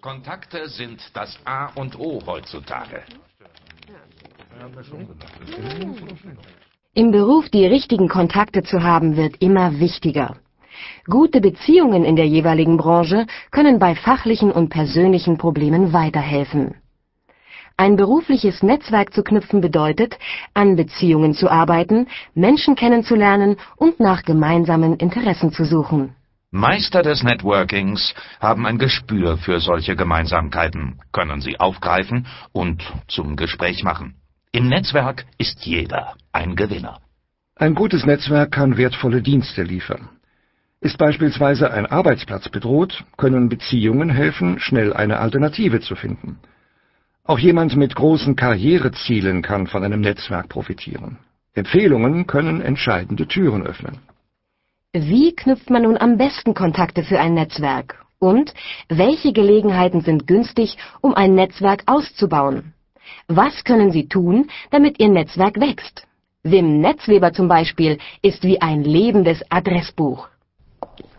Kontakte sind das A und O heutzutage. Im Beruf die richtigen Kontakte zu haben, wird immer wichtiger. Gute Beziehungen in der jeweiligen Branche können bei fachlichen und persönlichen Problemen weiterhelfen. Ein berufliches Netzwerk zu knüpfen bedeutet, an Beziehungen zu arbeiten, Menschen kennenzulernen und nach gemeinsamen Interessen zu suchen. Meister des Networkings haben ein Gespür für solche Gemeinsamkeiten, können sie aufgreifen und zum Gespräch machen. Im Netzwerk ist jeder ein Gewinner. Ein gutes Netzwerk kann wertvolle Dienste liefern. Ist beispielsweise ein Arbeitsplatz bedroht, können Beziehungen helfen, schnell eine Alternative zu finden. Auch jemand mit großen Karrierezielen kann von einem Netzwerk profitieren. Empfehlungen können entscheidende Türen öffnen. Wie knüpft man nun am besten Kontakte für ein Netzwerk? Und welche Gelegenheiten sind günstig, um ein Netzwerk auszubauen? Was können Sie tun, damit Ihr Netzwerk wächst? Wim Netzweber zum Beispiel ist wie ein lebendes Adressbuch.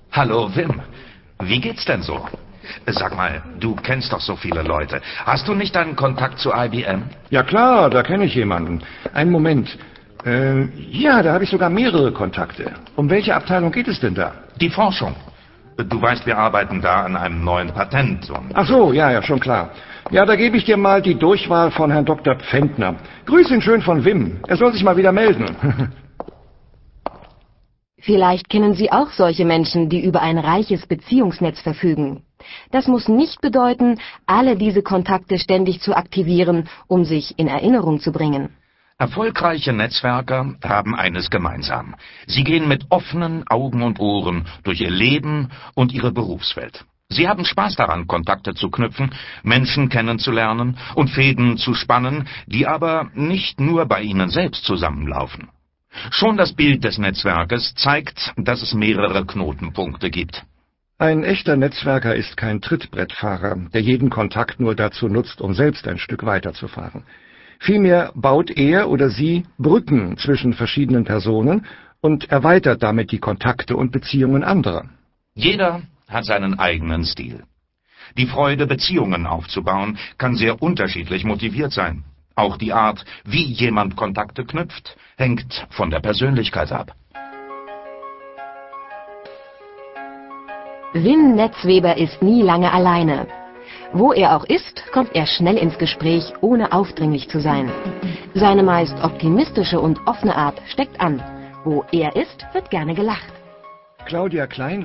Hallo Wim, wie geht's denn so? Sag mal, du kennst doch so viele Leute. Hast du nicht einen Kontakt zu IBM? Ja klar, da kenne ich jemanden. Einen Moment. Äh, ja, da habe ich sogar mehrere Kontakte. Um welche Abteilung geht es denn da? Die Forschung. Du weißt, wir arbeiten da an einem neuen Patent. Und Ach so, ja, ja, schon klar. Ja, da gebe ich dir mal die Durchwahl von Herrn Dr. Pfändner. Grüß ihn schön von Wim. Er soll sich mal wieder melden. Vielleicht kennen Sie auch solche Menschen, die über ein reiches Beziehungsnetz verfügen. Das muss nicht bedeuten, alle diese Kontakte ständig zu aktivieren, um sich in Erinnerung zu bringen. Erfolgreiche Netzwerker haben eines gemeinsam. Sie gehen mit offenen Augen und Ohren durch ihr Leben und ihre Berufswelt. Sie haben Spaß daran, Kontakte zu knüpfen, Menschen kennenzulernen und Fäden zu spannen, die aber nicht nur bei ihnen selbst zusammenlaufen. Schon das Bild des Netzwerkes zeigt, dass es mehrere Knotenpunkte gibt. Ein echter Netzwerker ist kein Trittbrettfahrer, der jeden Kontakt nur dazu nutzt, um selbst ein Stück weiterzufahren. Vielmehr baut er oder sie Brücken zwischen verschiedenen Personen und erweitert damit die Kontakte und Beziehungen anderer. Jeder hat seinen eigenen Stil. Die Freude, Beziehungen aufzubauen, kann sehr unterschiedlich motiviert sein. Auch die Art, wie jemand Kontakte knüpft, hängt von der Persönlichkeit ab. Wim Netzweber ist nie lange alleine. Wo er auch ist, kommt er schnell ins Gespräch, ohne aufdringlich zu sein. Seine meist optimistische und offene Art steckt an. Wo er ist, wird gerne gelacht. Claudia Klein